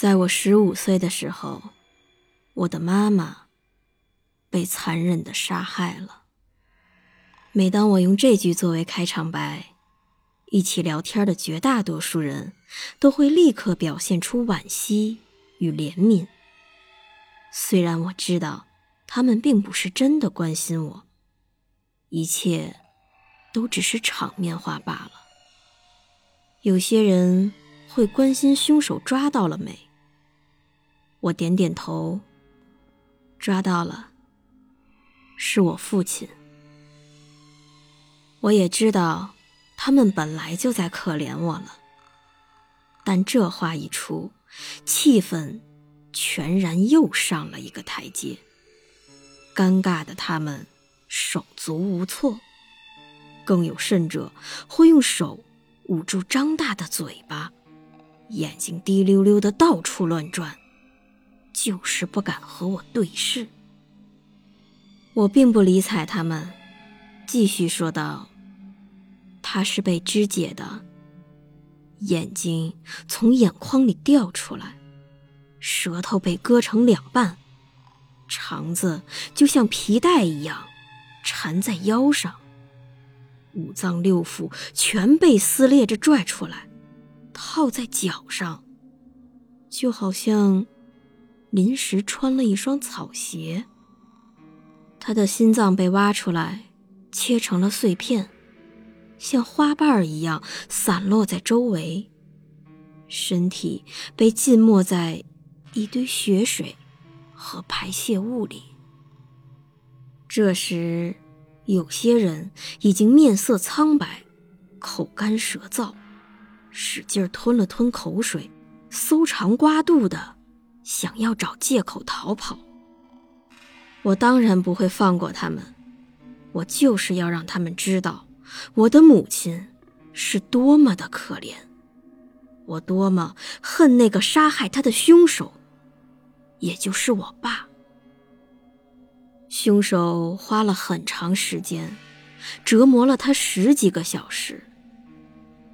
在我十五岁的时候，我的妈妈被残忍的杀害了。每当我用这句作为开场白，一起聊天的绝大多数人都会立刻表现出惋惜与怜悯。虽然我知道他们并不是真的关心我，一切都只是场面话罢了。有些人会关心凶手抓到了没。我点点头。抓到了，是我父亲。我也知道，他们本来就在可怜我了。但这话一出，气氛全然又上了一个台阶。尴尬的他们手足无措，更有甚者会用手捂住张大的嘴巴，眼睛滴溜溜的到处乱转。就是不敢和我对视。我并不理睬他们，继续说道：“他是被肢解的，眼睛从眼眶里掉出来，舌头被割成两半，肠子就像皮带一样缠在腰上，五脏六腑全被撕裂着拽出来，套在脚上，就好像……”临时穿了一双草鞋。他的心脏被挖出来，切成了碎片，像花瓣一样散落在周围。身体被浸没在一堆血水和排泄物里。这时，有些人已经面色苍白，口干舌燥，使劲吞了吞口水，搜肠刮肚的。想要找借口逃跑，我当然不会放过他们。我就是要让他们知道，我的母亲是多么的可怜，我多么恨那个杀害他的凶手，也就是我爸。凶手花了很长时间，折磨了他十几个小时，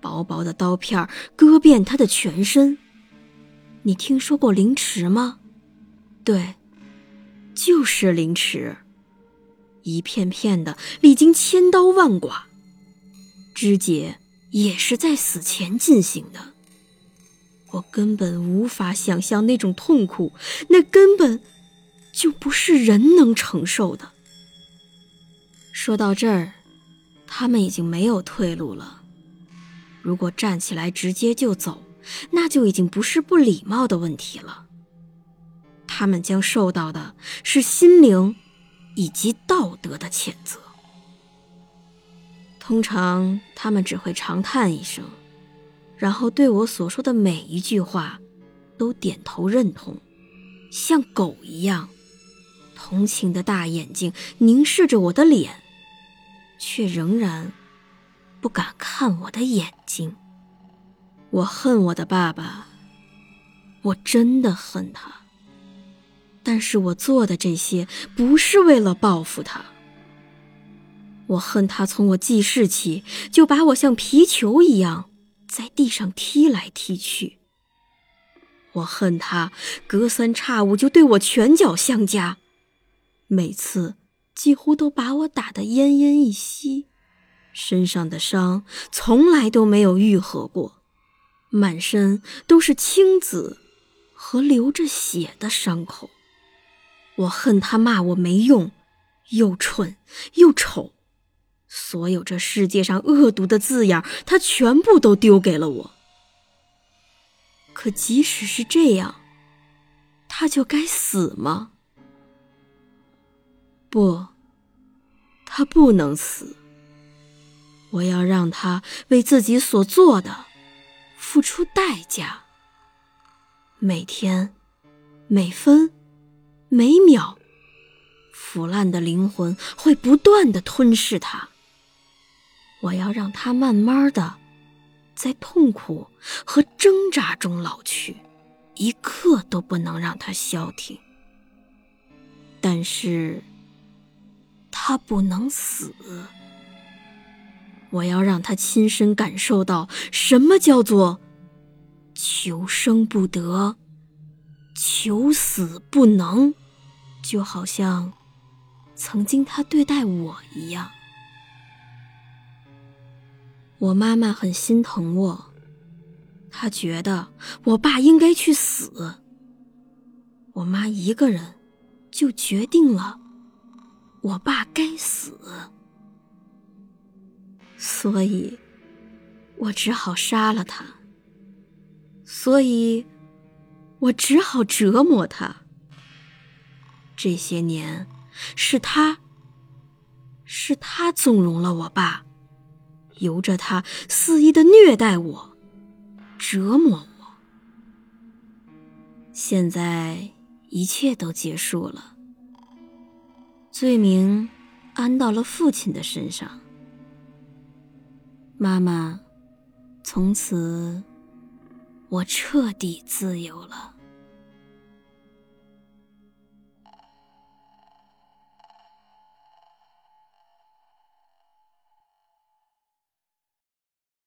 薄薄的刀片割遍他的全身。你听说过凌迟吗？对，就是凌迟，一片片的，历经千刀万剐，肢解也是在死前进行的。我根本无法想象那种痛苦，那根本就不是人能承受的。说到这儿，他们已经没有退路了。如果站起来直接就走。那就已经不是不礼貌的问题了。他们将受到的是心灵以及道德的谴责。通常，他们只会长叹一声，然后对我所说的每一句话都点头认同，像狗一样，同情的大眼睛凝视着我的脸，却仍然不敢看我的眼睛。我恨我的爸爸，我真的恨他。但是我做的这些不是为了报复他。我恨他从我记事起就把我像皮球一样在地上踢来踢去。我恨他隔三差五就对我拳脚相加，每次几乎都把我打得奄奄一息，身上的伤从来都没有愈合过。满身都是青紫和流着血的伤口，我恨他骂我没用，又蠢又丑，所有这世界上恶毒的字眼，他全部都丢给了我。可即使是这样，他就该死吗？不，他不能死。我要让他为自己所做的。付出代价。每天、每分、每秒，腐烂的灵魂会不断的吞噬他。我要让他慢慢的在痛苦和挣扎中老去，一刻都不能让他消停。但是，他不能死。我要让他亲身感受到什么叫做求生不得，求死不能，就好像曾经他对待我一样。我妈妈很心疼我，她觉得我爸应该去死。我妈一个人就决定了，我爸该死。所以，我只好杀了他。所以，我只好折磨他。这些年，是他，是他纵容了我爸，由着他肆意的虐待我，折磨我。现在一切都结束了，罪名安到了父亲的身上。妈妈，从此我彻底自由了。